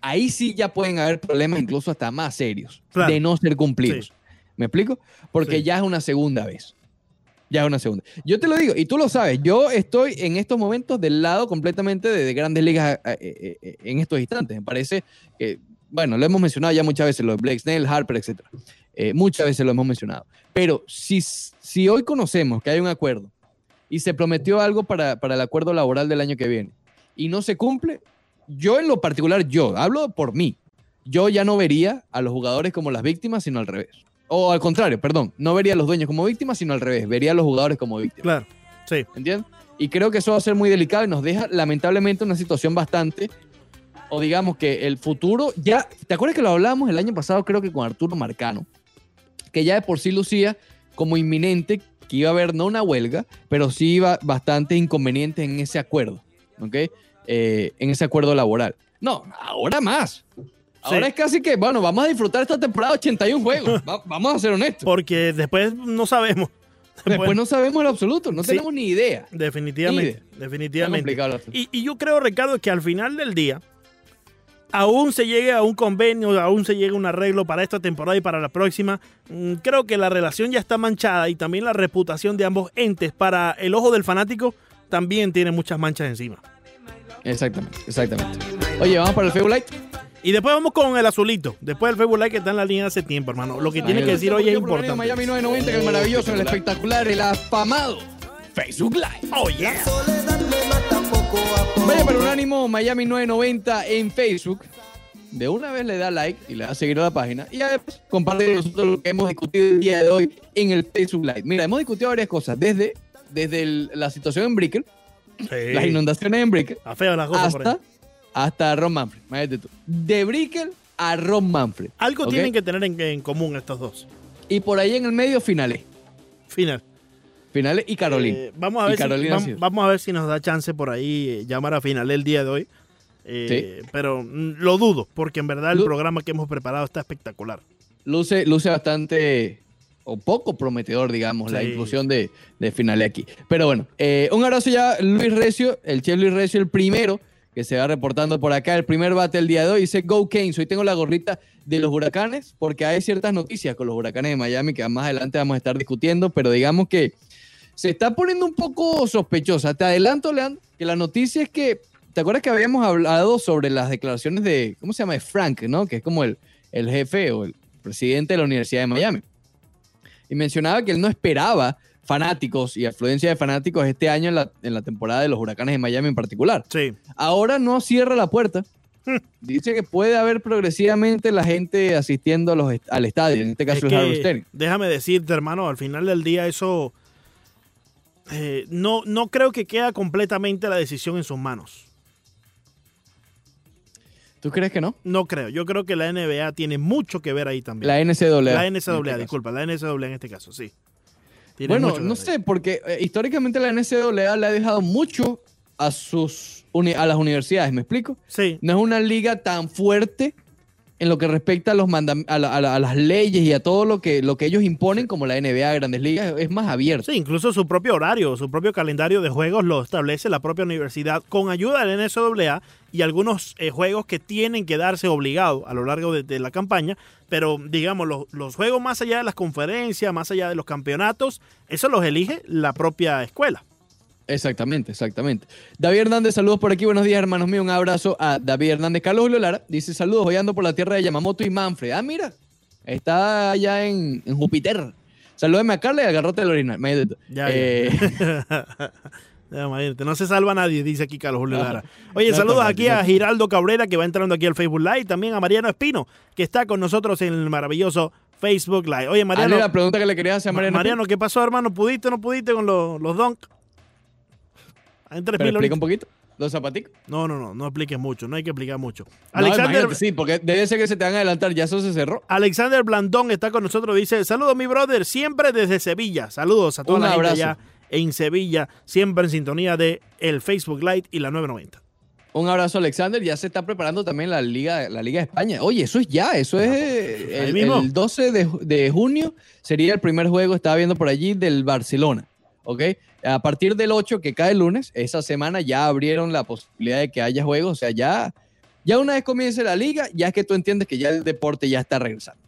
ahí sí ya pueden haber problemas incluso hasta más serios Claro. de no ser cumplidos. ¿Me explico? Porque Sí. ya es una segunda vez. Ya es una segunda. Yo te lo digo, y tú lo sabes, yo estoy en estos momentos del lado completamente de, de grandes ligas eh, eh, en estos instantes. Me parece que, bueno, lo hemos mencionado ya muchas veces, lo de Blake Snell, Harper, etc. muchas veces lo hemos mencionado. Pero si, si hoy conocemos que hay un acuerdo y se prometió algo para, para el acuerdo laboral del año que viene y no se cumple, yo en lo particular, yo, hablo por mí, yo ya no vería a los jugadores como las víctimas, sino al revés. O al contrario, perdón, no vería a los dueños como víctimas, sino al revés, vería a los jugadores como víctimas. claro, sí. ¿Entiendes? Y creo que eso va a ser muy delicado y nos deja lamentablemente una situación bastante o digamos que el futuro, ya, ¿te acuerdas que lo hablamos el año pasado, creo que con Arturo Marcano? Que ya de por sí lucía como inminente que iba a haber no una huelga, pero sí iba bastantes inconvenientes en ese acuerdo, ¿ok? Eh, en ese acuerdo laboral. No, ahora más. Ahora Sí. es casi que, bueno, vamos a disfrutar esta temporada 81 juegos. [laughs] Va- vamos a ser honestos. Porque después no sabemos. Después no sabemos en lo absoluto, no Sí. tenemos ni idea. Definitivamente. Definitivamente. el. Y, y yo creo, Ricardo, que al final del día, aún se llegue a un convenio, aún se llegue a un arreglo para esta temporada y para la próxima, mm, creo que la relación ya está manchada y también la reputación de ambos entes para el ojo del fanático también tiene muchas manchas encima. Exactamente, exactamente. Oye, vamos para el Facebook Light. Y después vamos con el azulito. Después el Facebook Live que está en la línea hace tiempo, hermano. Lo que tiene que decir hoy es importante. Miami 990, que el maravilloso, el espectacular, el afamado Facebook Live. Oh, yeah. Vaya para Unánimo Miami 990 en Facebook. De una vez le da like y le da seguir a la página. Y además comparte con nosotros lo que hemos discutido el día de hoy en el Facebook Live. Mira, hemos discutido varias cosas. Desde, desde el- la situación en Brickell, Sí. las inundaciones en Brickell, Está feo las cosas por ahí. hasta, hasta Ron Manfred. Imagínate tú. De Brickell a Ron Manfred. Algo tienen que tener en, en común estos dos. Y por ahí en el medio, finales. Final. Finales y Carolina. Eh, vamos, a ver si, Carolina vamos a ver si nos da chance por ahí eh, llamar a final el día de hoy. Eh, Pero mm, lo dudo, porque en verdad el Lu- programa que hemos preparado está espectacular. luce, luce bastante o poco prometedor, digamos, la inclusión de, de finales aquí. Pero bueno, eh, un abrazo ya, Luis Recio, el chef Luis Recio, el primero que se va reportando por acá, el primer bate del día de hoy. Dice Go Keynes. Hoy tengo la gorrita de los huracanes, porque hay ciertas noticias con los huracanes de Miami que más adelante vamos a estar discutiendo, pero digamos que se está poniendo un poco sospechosa. Te adelanto, Leandro, que la noticia es que, ¿te acuerdas que habíamos hablado sobre las declaraciones de, ¿cómo se llama? De Frank, ¿no? Que es como el, el jefe o el presidente de la Universidad de Miami. Y mencionaba que él no esperaba fanáticos y afluencia de fanáticos este año en la, en la temporada de los huracanes de Miami en particular. Sí. Ahora no cierra la puerta. Hmm. Dice que puede haber progresivamente la gente asistiendo a los al estadio, en este caso Es el Stadium. déjame decirte, hermano, al final del día eso eh, no, no creo que queda completamente la decisión en sus manos. ¿Tú crees que no? No creo. Yo creo que la NBA tiene mucho que ver ahí también. La NCAA. La este NCAA, caso. disculpa, la NCAA en este caso, sí. Tiene Bueno, no sé, porque eh, históricamente la NCAA le ha dejado mucho a sus a las universidades, ¿me explico? Sí, No es una liga tan fuerte en lo que respecta a, los a, la- a la- a las leyes y a todo lo que, lo que ellos imponen, como la NBA, Grandes Ligas, es más abierto. Sí, incluso su propio horario, su propio calendario de juegos lo establece la propia universidad con ayuda del NCAA y algunos eh, juegos que tienen que darse obligados a lo largo de, de la campaña, pero digamos, los, los juegos más allá de las conferencias, más allá de los campeonatos, eso los elige la propia escuela. Exactamente, exactamente. David Hernández, saludos por aquí. Buenos días, hermanos míos. Un abrazo a David Hernández. Carlos Julio Lara dice saludos, hoy ando por la tierra de Yamamoto y Manfred. Ah, mira, está allá en, en Júpiter. Salúdeme a Carla y al garrote del original. Ya, Eh, [laughs] ya. No se salva nadie, dice aquí Carlos Julio Lara. Oye, no, saludos no, aquí a Giraldo Cabrera, que va entrando aquí al Facebook Live, también a Mariano Espino, que está con nosotros en el maravilloso Facebook Live. Oye, Mariano, hazle la pregunta que le quería hacer a Mariano. Mariano, ¿qué pasó, hermano? ¿Pudiste o no pudiste con los, los donk? En Pero explica un poquito. Los zapaticos. No, no, no, no expliques mucho, no hay que explicar mucho. No, Alexander, sí, porque debe ser que se te van a adelantar. Ya eso se cerró. Alexander Blandón está con nosotros, dice, saludos mi brother, siempre desde Sevilla. Saludos a toda Un la abrazo. gente allá en Sevilla, siempre en sintonía de el Facebook Live y la 990. Un abrazo, Alexander. Ya se está preparando también la Liga, la Liga de España. Oye, eso es ya, eso es eh, Ahí el, mismo. el 12 de, de junio sería el primer juego, estaba viendo por allí, del Barcelona. ¿Ok? A partir del 8, que cae el lunes, esa semana ya abrieron la posibilidad de que haya juegos. O sea, ya, ya una vez comience la liga, ya es que tú entiendes que ya el deporte ya está regresando.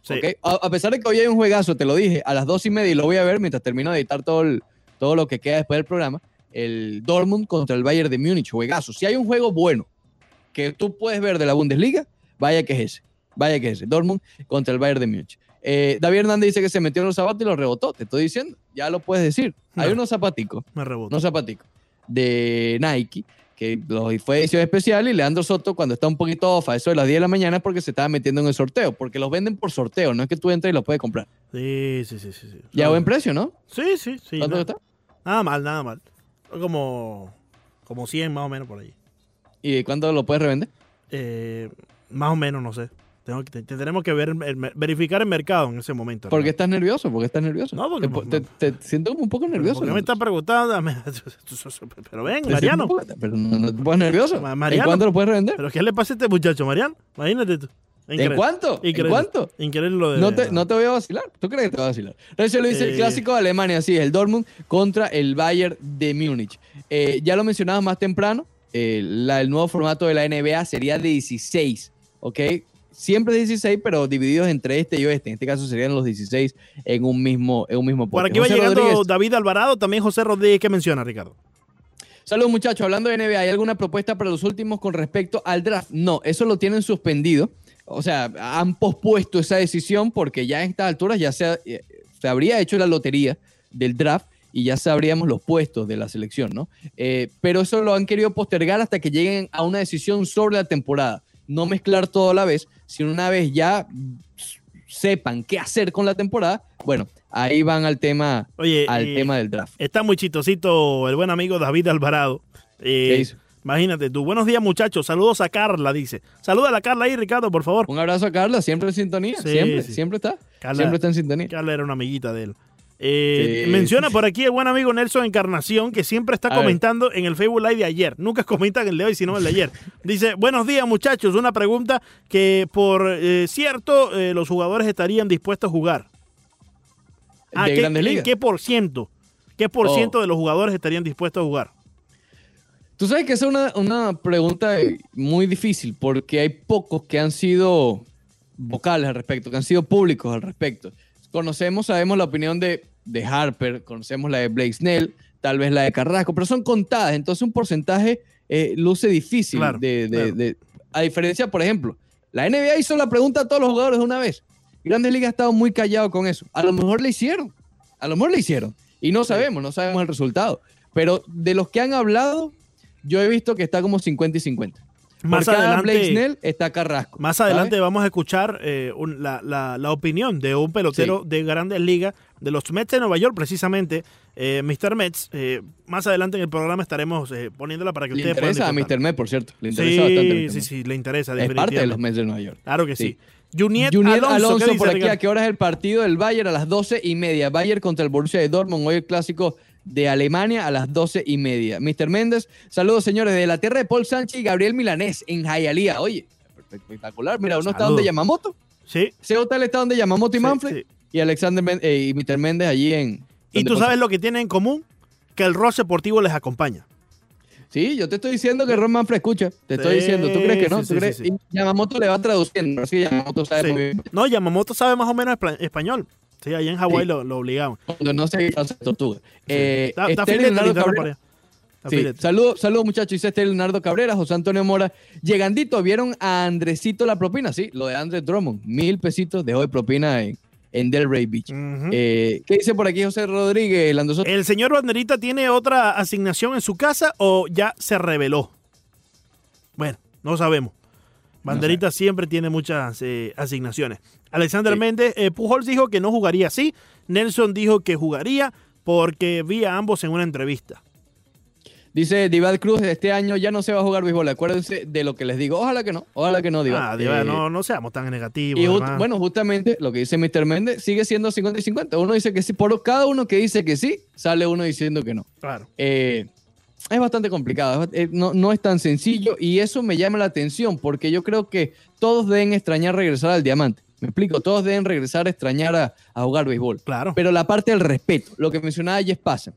A, a pesar de que hoy hay un juegazo, te lo dije, a las dos y media y lo voy a ver mientras termino de editar todo, el- todo lo que queda después del programa. El Dortmund contra el Bayern de Múnich, juegazo. Si hay un juego bueno que tú puedes ver de la Bundesliga, vaya que es ese. Vaya que es ese. Dortmund contra el Bayern de Múnich. Eh, David Hernández dice que se metió en los zapatos y los rebotó. Te estoy diciendo. Ya lo puedes decir. Hay No. unos zapaticos, Me reboto. unos zapaticos de Nike que los fue edición especial y Leandro Soto cuando está un poquito off a eso de las 10 de la mañana es porque se estaba metiendo en el sorteo, porque los venden por sorteo, no es que tú entres y los puedes comprar. Sí, sí, sí, sí. sí. Ya a buen precio, ¿no? Sí, sí, sí. ¿Cuánto Nada, está? nada mal, nada mal. Como, como 100 más o menos por ahí. ¿Y cuándo lo puedes revender? Eh, más o menos, no sé. Tengo que, tendremos que ver, el verificar el mercado en ese momento. ¿Por qué estás nervioso? ¿Por qué estás nervioso? No, porque- te, te- te siento como un poco nervioso. ¿Por qué me estás preguntando? [laughs] Pero ven, Te Mariano. poco- Pero no, no te pongas nervioso. Ma- ¿En Mariano. cuánto lo puedes revender? ¿Pero qué le pasa a este muchacho, Mariano? Imagínate tú. ¿En cuánto? ¿En cuánto? Increíble lo de... No te, no te voy a vacilar. ¿Tú crees que te voy a vacilar? Renzo lo dice, el clásico de Alemania, sí, el Dortmund contra el Bayern de Múnich. Eh, ya lo mencionabas más temprano, eh, la- el nuevo formato de la NBA sería de 16, ¿ok? Siempre es 16, pero divididos entre este y oeste. En este caso serían los 16 en un mismo, en un mismo Por pote. aquí va José llegando Rodríguez, David Alvarado, también José Rodríguez. ¿Qué menciona, Ricardo? Saludos muchachos, hablando de NBA, ¿hay alguna propuesta para los últimos con respecto al draft? No, eso lo tienen suspendido. O sea, han pospuesto esa decisión porque ya en estas alturas ya se, eh, se habría hecho la lotería del draft y ya sabríamos los puestos de la selección, ¿no? Eh, pero eso lo han querido postergar hasta que lleguen a una decisión sobre la temporada. No mezclar todo a la vez, sino una vez ya sepan qué hacer con la temporada, bueno, ahí van al tema, Oye, al eh, tema del draft. Está muy chistosito el buen amigo David Alvarado. Eh, ¿Qué hizo? Imagínate tú. Buenos días, muchachos. Saludos a Carla, dice. Saluda a la Carla ahí, Ricardo, por favor. Un abrazo a Carla, siempre en sintonía, Sí, siempre, sí. siempre está, Carla- siempre está en sintonía. Carla era una amiguita de él. Eh, Sí. Menciona por aquí el buen amigo Nelson Encarnación, que siempre está A ver. comentando en el Facebook Live de ayer. Nunca comenta en el de hoy, sino en el de ayer. [laughs] Dice, buenos días muchachos, una pregunta que por eh, cierto eh, los jugadores estarían dispuestos a jugar. Ah, de ¿qué- Grandes ¿En qué por ciento? ¿Qué por Oh. ciento de los jugadores estarían dispuestos a jugar? Tú sabes que esa es una, una pregunta muy difícil porque hay pocos que han sido vocales al respecto, que han sido públicos al respecto. Conocemos, sabemos la opinión de, de Harper, conocemos la de Blake Snell, tal vez la de Carrasco, pero son contadas, entonces un porcentaje eh, luce difícil. Claro, de, de- claro. de- a diferencia, por ejemplo, la NBA hizo la pregunta a todos los jugadores de una vez. Grandes Ligas ha estado muy callado con eso. A lo mejor le hicieron, a lo mejor le hicieron. Y no sabemos, no sabemos el resultado. Pero de los que han hablado, yo he visto que está como 50 y 50. Más Por cada adelante- Blake Snell está Carrasco. Más ¿sabes? adelante vamos a escuchar eh, un- la, la- la opinión de un pelotero de grandes ligas, de los Mets de Nueva York, precisamente, eh, Mr. Mets. Eh, más adelante en el programa estaremos eh, poniéndola para que Le ustedes puedan interesa a. Mr. Met, por cierto. Le interesa bastante. Sí, Mr. sí, sí, le interesa. Es parte de los. Mets de Nueva York. Claro que sí. Sí. Juniet, Juniet Alonso, Alonso, ¿qué dice por aquí? ¿a qué hora es el partido del Bayern? A las 12 y media. Bayern contra el Borussia de Dortmund. Hoy el clásico de Alemania a las 12 y media. Mr. Méndez, saludos señores de la tierra de Paul Sánchez y Gabriel Milanés en Hialeah. Oye, espectacular. Mira, uno está donde Yamamoto. Sí. Ese hotel está donde Yamamoto y Sí, Manfred. sí. Y Alexander eh, y Mr. Méndez allí en. Y tú sabes lo que tienen en común, que el rock deportivo les acompaña. Sí, yo te estoy diciendo que Ron Manfred escucha. Te estoy Sí, diciendo. ¿Tú crees que no? ¿Tú sí, crees? sí. Y Yamamoto le va traduciendo. Así Yamamoto sabe muy bien. No, Yamamoto sabe más o menos español. Sí, allá en Hawái Sí. lo, lo obligaban. Cuando no se tortuga. Eh, está está el Leonardo Cabrera-. Está Sí, saludos, saludos muchachos, dice este Leonardo Cabrera, José Antonio Mora. Llegandito, ¿vieron a Andresito la propina? Sí, lo de Andrés Drummond, mil pesitos dejó de propina en, en Delray Beach. Eh, ¿Qué dice por aquí José Rodríguez? Lando Soto? ¿El señor Banderita tiene otra asignación en su casa o ya se reveló? Bueno, no sabemos. Banderita siempre tiene muchas eh, asignaciones. Alexander Sí. Méndez, eh, Pujols dijo que no jugaría así. Nelson dijo que jugaría porque vi a ambos en una entrevista. Dice Divad Cruz, este año ya no se va a jugar béisbol. Acuérdense de lo que les digo. Ojalá que no, ojalá que no, Divad. Ah, Diva, Eh, no, no seamos tan negativos. Y just- bueno, justamente lo que dice Mr. Méndez sigue siendo 50 y 50. Uno dice que sí, por cada uno que dice que sí, sale uno diciendo que no. Claro. Eh, es bastante complicado, eh, no, no es tan sencillo y eso me llama la atención porque yo creo que todos deben extrañar regresar al diamante. Me explico, todos deben regresar a extrañar a, a jugar béisbol. Claro. Pero la parte del respeto, lo que mencionaba Jess Pasa,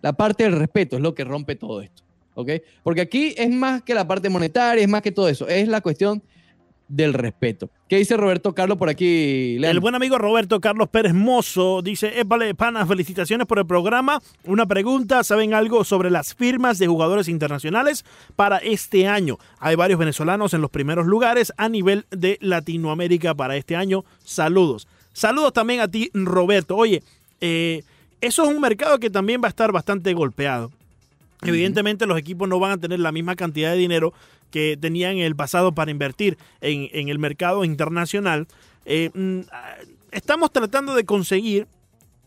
la parte del respeto es lo que rompe todo esto. ¿ok? Porque aquí es más que la parte monetaria, es más que todo eso, es la cuestión del respeto. ¿Qué dice Roberto Carlos por aquí, El buen amigo Roberto Carlos Pérez Mozo dice, vale, pana, felicitaciones por el programa. Una pregunta, ¿saben algo sobre las firmas de jugadores internacionales para este año? Hay varios venezolanos en los primeros lugares a nivel de Latinoamérica para este año. Saludos. Saludos también a ti, Roberto. Oye, eh, eso es un mercado que también va a estar bastante golpeado. Evidentemente los equipos no van a tener la misma cantidad de dinero que tenían en el pasado para invertir en, en el mercado internacional. Eh, mm, ah, estamos tratando de conseguir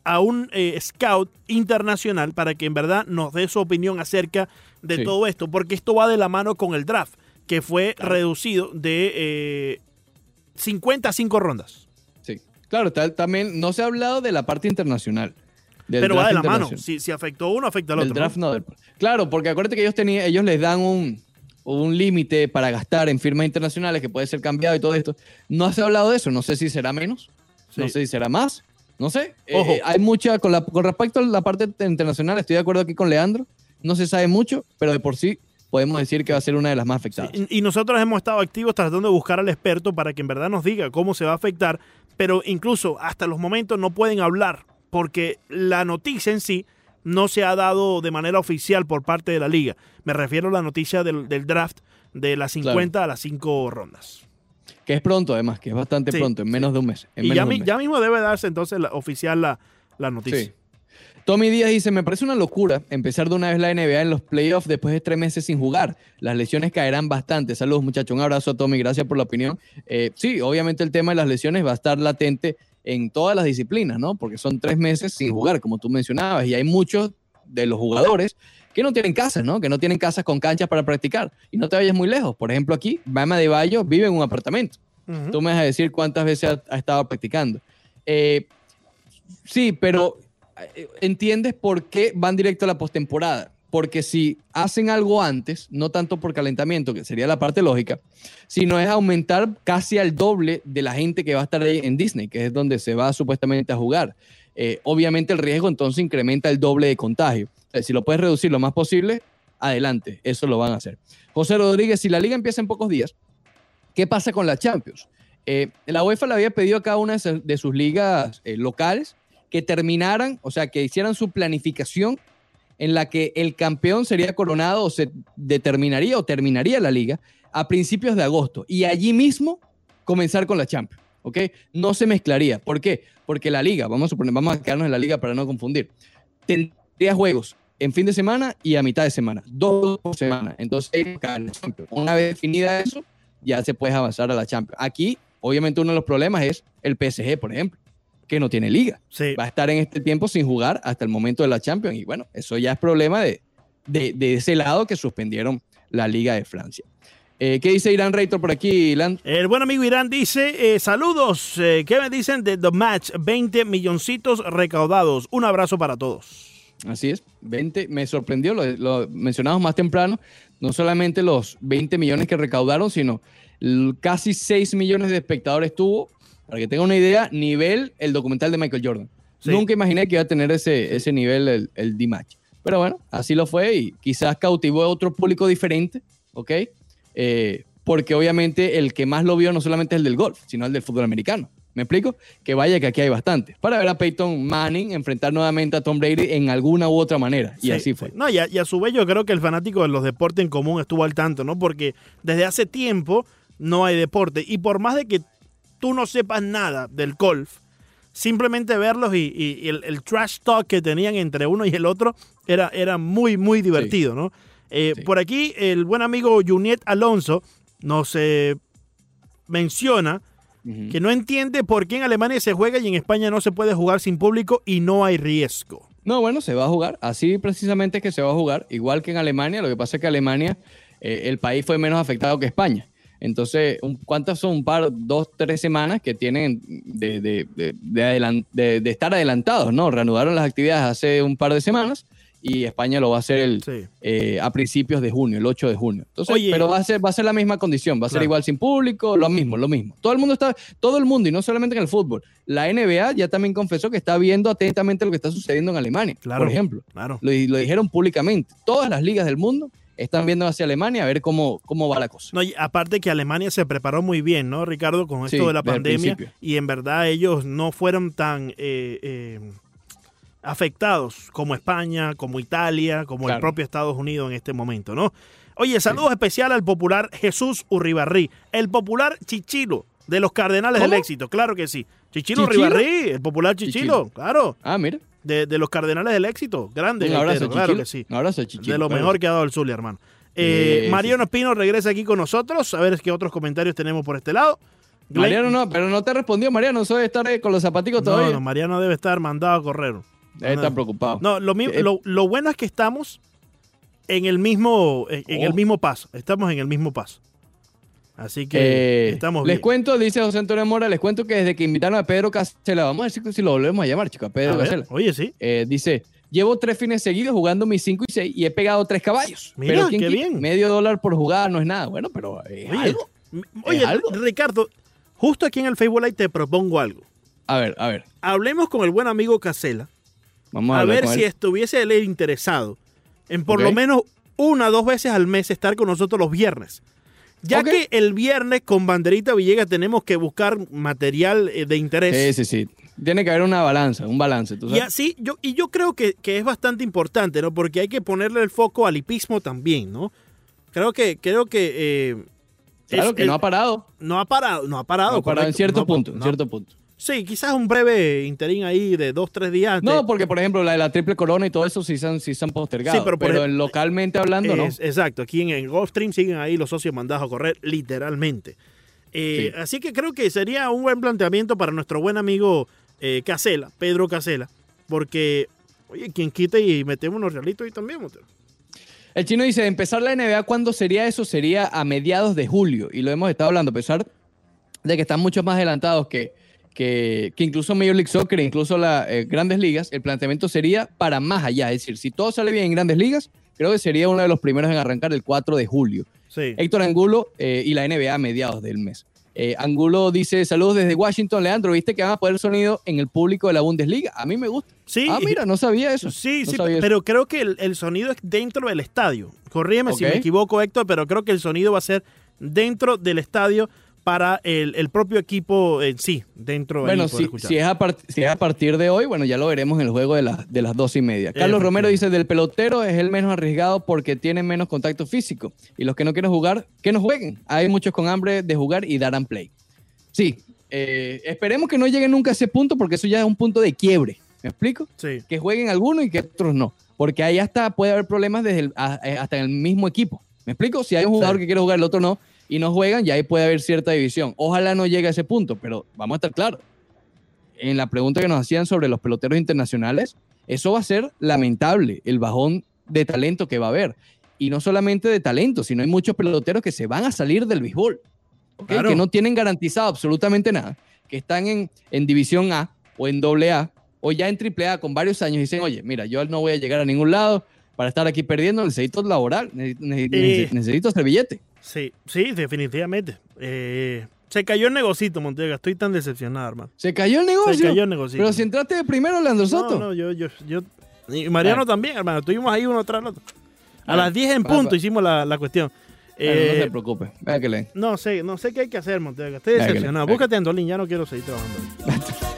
a un eh, scout internacional para que en verdad nos dé su opinión acerca de Sí. todo esto, porque esto va de la mano con el draft. que fue reducido de eh, 50 a 5 rondas. Sí. Claro, tal- también no se ha hablado de la parte internacional. Pero va de la mano. Si, si afectó uno, afecta al El otro. draft ¿no? no. del- Claro, porque acuérdate que ellos tenían, ellos les dan un, un límite para gastar en firmas internacionales que puede ser cambiado y todo esto. No se ha hablado de eso. No sé si será menos, no sé si será más, no sé. Eh, Ojo. eh, hay mucha con, la, con respecto a la parte internacional. Estoy de acuerdo aquí con Leandro. No se sabe mucho, pero de por sí podemos decir que va a ser una de las más afectadas. Y, y nosotros hemos estado activos tratando de buscar al experto para que en verdad nos diga cómo se va a afectar, pero incluso hasta los momentos no pueden hablar porque la noticia en sí no se ha dado de manera oficial por parte de la liga. Me refiero a la noticia del, del draft de las 50 a las 5 rondas. Que es pronto, además, que es bastante Sí, pronto, en menos de un mes. en Y ya, de un mi- mes. ya mismo debe darse entonces la, oficial la, la noticia. Sí. Tommy Díaz dice, me parece una locura empezar de una vez la NBA en los playoffs después de tres meses sin jugar. Las lesiones caerán bastante. Saludos muchachos, un abrazo a Tommy, gracias por la opinión. Eh, sí, obviamente el tema de las lesiones va a estar latente en todas las disciplinas, ¿no? Porque son tres meses sin jugar, como tú mencionabas, y hay muchos de los jugadores que no tienen casas, ¿no? Que no tienen casas con canchas para practicar. Y no te vayas muy lejos. Por ejemplo, aquí, Bama de Bayo vive en un apartamento. Ujú. Tú me vas a decir cuántas veces ha, ha estado practicando. Eh, sí, pero eh, entiendes por qué van directo a la postemporada. Porque si hacen algo antes, no tanto por calentamiento, que sería la parte lógica, sino es aumentar casi al doble de la gente que va a estar ahí en Disney, que es donde se va supuestamente a jugar. Eh, obviamente el riesgo entonces incrementa el doble de contagio. Si lo puedes reducir lo más posible, adelante, eso lo van a hacer. José Rodríguez, si la liga empieza en pocos días, ¿qué pasa con la Champions? Eh, la UEFA le había pedido a cada una de sus- de sus ligas eh, locales que terminaran, o sea, que hicieran su planificación en la que el campeón sería coronado o se determinaría o terminaría la liga a principios de agosto y allí mismo comenzar con la Champions, ¿ok? No se mezclaría. ¿Por qué? Porque la liga, vamos a suponer, quedarnos en la liga para no confundir, tendría juegos en fin de semana y a mitad de semana, dos por semana. Entonces, una vez definida eso, ya se puede avanzar a la Champions. Aquí, obviamente, uno de los problemas es el PSG, por ejemplo, que no tiene liga Sí. va a estar en este tiempo sin jugar hasta el momento de la Champions. Y bueno, eso ya es problema de, de, de ese lado que suspendieron la Liga de Francia. Eh, ¿Qué dice Irán Reitor por aquí, Ilan? El buen amigo Irán dice, eh, saludos, eh, ¿qué me dicen de The Match? 20 milloncitos recaudados. Un abrazo para todos. Así es, 20, me sorprendió, lo, lo mencionamos más temprano, no solamente los 20 millones que recaudaron, sino casi 6 millones de espectadores tuvo, para que tengan una idea, nivel el documental de Michael Jordan. Sí. Nunca imaginé que iba a tener ese, ese nivel el, el D-Match. Pero bueno, así lo fue y quizás cautivó a otro público diferente, ¿ok? Eh, porque obviamente el que más lo vio no solamente es el del golf, sino el del fútbol americano. ¿Me explico? Que vaya que aquí hay bastante. Para ver a Peyton Manning enfrentar nuevamente a Tom Brady en alguna u otra manera. Y Sí, así fue. No, y a, y a su vez yo creo que el fanático de los deportes en común estuvo al tanto, ¿no? Porque desde hace tiempo no hay deporte. Y por más de que tú no sepas nada del golf, simplemente verlos y, el, el trash talk que tenían entre uno y el otro era, era muy, muy divertido, ¿no? Eh, Sí. Por aquí el buen amigo Juniet Alonso nos eh, menciona que no entiende por qué en Alemania se juega y en España no se puede jugar sin público y no hay riesgo. No, bueno, se va a jugar. Así precisamente es que se va a jugar. Igual que en Alemania. Lo que pasa es que Alemania, eh, el país fue menos afectado que España. Entonces, ¿cuántas son? Un par, dos, tres semanas que tienen de, de- de- de adelan- de- de estar adelantados, ¿no? Reanudaron las actividades hace un par de semanas y España lo va a hacer el, Sí. eh, a principios de junio, el 8 de junio. Entonces, Oye. pero va a ser, va a ser la misma condición, va a ser Claro. igual sin público, lo mismo, lo mismo. Todo el mundo está, todo el mundo, y no solamente en el fútbol. La NBA ya también confesó que está viendo atentamente lo que está sucediendo en Alemania, Claro. por ejemplo. Claro. Lo, lo dijeron públicamente. Todas las ligas del mundo están viendo hacia Alemania a ver cómo, cómo va la cosa. No, y aparte que Alemania se preparó muy bien, ¿no, Ricardo? Con esto Sí, de la pandemia. Y en verdad ellos no fueron tan eh, eh, afectados como España, como Italia, como el propio Estados Unidos en este momento, ¿no? Oye, saludos especial al popular Jesús Urribarrí, el popular Chichilo de los Cardenales del. Éxito, claro que sí. Chichilo ¿Chichilo? Urribarrí, el popular Chichilo, Chichilo. claro, Ah, mira. De, de los Cardenales del Éxito, grande, Un abrazo, claro que sí. Un abrazo, Chichilo. De lo Claro. mejor que ha dado el Zulia, hermano. Eh, Sí, Mariano Espino regresa aquí con nosotros. A ver qué otros comentarios tenemos por este lado. Glenn- Mariano no, pero no te respondió, Mariano. Eso debe estar eh, con los zapaticos No, todavía. no, Mariano debe estar mandado a correr. debe estar preocupado. No, lo, mi- Eh, lo, lo bueno es que estamos en el mismo, en, en el Oh. mismo paso. Estamos en el mismo paso. Así que Eh, estamos les cuento, dice José Antonio Mora, les cuento que desde que invitaron a Pedro Casela, vamos a decir que si lo volvemos a llamar, chicos, a Pedro A ver, Casela. oye, sí. Eh, dice, llevo tres fines seguidos jugando mis 5 y 6 y he pegado tres caballos. Mira, pero ¿quién qué quita? bien. Medio dólar por jugada no es nada. Bueno, pero es Oye, algo. oye, algo. Ricardo, justo aquí en el Facebook Live te propongo algo. A ver, a ver. Hablemos con el buen amigo Casela Vamos a, a ver si él. estuviese él interesado en por lo menos una o dos veces al mes estar con nosotros los viernes. Ya que el viernes con Banderita Villegas tenemos que buscar material eh, de interés. Sí, sí, sí. Tiene que haber una balanza, un balance. ¿tú Y sabes? así, yo, y yo creo que, que es bastante importante, ¿no? Porque hay que ponerle el foco al hipismo también, ¿no? Creo que, creo que eh, claro es- que no ha parado. no ha parado, no ha parado. No ha parado en cierto No, punto, en cierto punto. Sí, quizás un breve interín ahí de dos, tres días. No, porque por ejemplo la de la triple corona y todo eso sí se han, sí se han postergado. Sí, pero pero ejemplo, localmente hablando, Es- Exacto, aquí en el Gulfstream siguen ahí los socios mandados a correr literalmente. Eh, Sí. Así que creo que sería un buen planteamiento para nuestro buen amigo eh, Casela, Pedro Casela, porque, oye, quien quita y metemos unos realitos ahí también, Montero. no. El chino dice, empezar la NBA, ¿cuándo sería eso? Sería a mediados de julio. Y lo hemos estado hablando, a pesar de que están mucho más adelantados que, que, que incluso Major League Soccer, e incluso las grandes ligas, el planteamiento sería para más allá. Es decir, si todo sale bien en grandes ligas, creo que sería uno de los primeros en arrancar el 4 de julio. Sí. Héctor Angulo eh, y la NBA a mediados del mes. Eh, Angulo dice, saludos desde Washington, Leandro, ¿viste que van a poder sonido en el público de la Bundesliga? A mí me gusta. Sí, Ah, mira, no sabía eso. Sí, No sí, eso. pero creo que el, el sonido es dentro del estadio. Corrígeme si Ok. me equivoco, Héctor, pero creo que el sonido va a ser dentro del estadio para el, el propio equipo en sí, dentro Bueno, si, si es a si es a partir de hoy, bueno, ya lo veremos en el juego de, las de las dos y media. Carlos Romero dice, del pelotero es el menos arriesgado porque tiene menos contacto físico. Y los que no quieren jugar, que no jueguen. Hay muchos con hambre de jugar y darán play. Sí, eh, esperemos que no lleguen nunca a ese punto porque eso ya es un punto de quiebre. ¿Me explico? Sí. que jueguen algunos y que otros no. Porque ahí hasta puede haber problemas desde el- a- hasta en el mismo equipo. ¿Me explico? Si hay un jugador Sí. que quiere jugar, el otro no, y no juegan, ya ahí puede haber cierta división. Ojalá no llegue a ese punto, pero vamos a estar claros. En la pregunta que nos hacían sobre los peloteros internacionales, eso va a ser lamentable, el bajón de talento que va a haber. Y no solamente de talento, sino hay muchos peloteros que se van a salir del béisbol. ¿ok? Claro. Que no tienen garantizado absolutamente nada. Que están en, en División A o en doble A o ya en triple A con varios años y dicen, oye, mira, yo no voy a llegar a ningún lado para estar aquí perdiendo, necesito laboral, ne- ne- Eh. necesito hacer billete. Sí, sí, definitivamente. Eh, se cayó el negocito, Montega. Estoy tan decepcionado, hermano. Se cayó el negocio. Se cayó el negocito. Pero si entraste de primero, Leandro Soto. No, no, yo, yo, yo. Y Mariano también, hermano. Estuvimos ahí uno tras el otro. A las 10 en punto hicimos la, la cuestión. Eh, no se preocupe. Vea que leen. no sé, no sé qué hay que hacer, Montega. Estoy decepcionado. venga. Búscate Andolín, ya no quiero seguir trabajando. [laughs]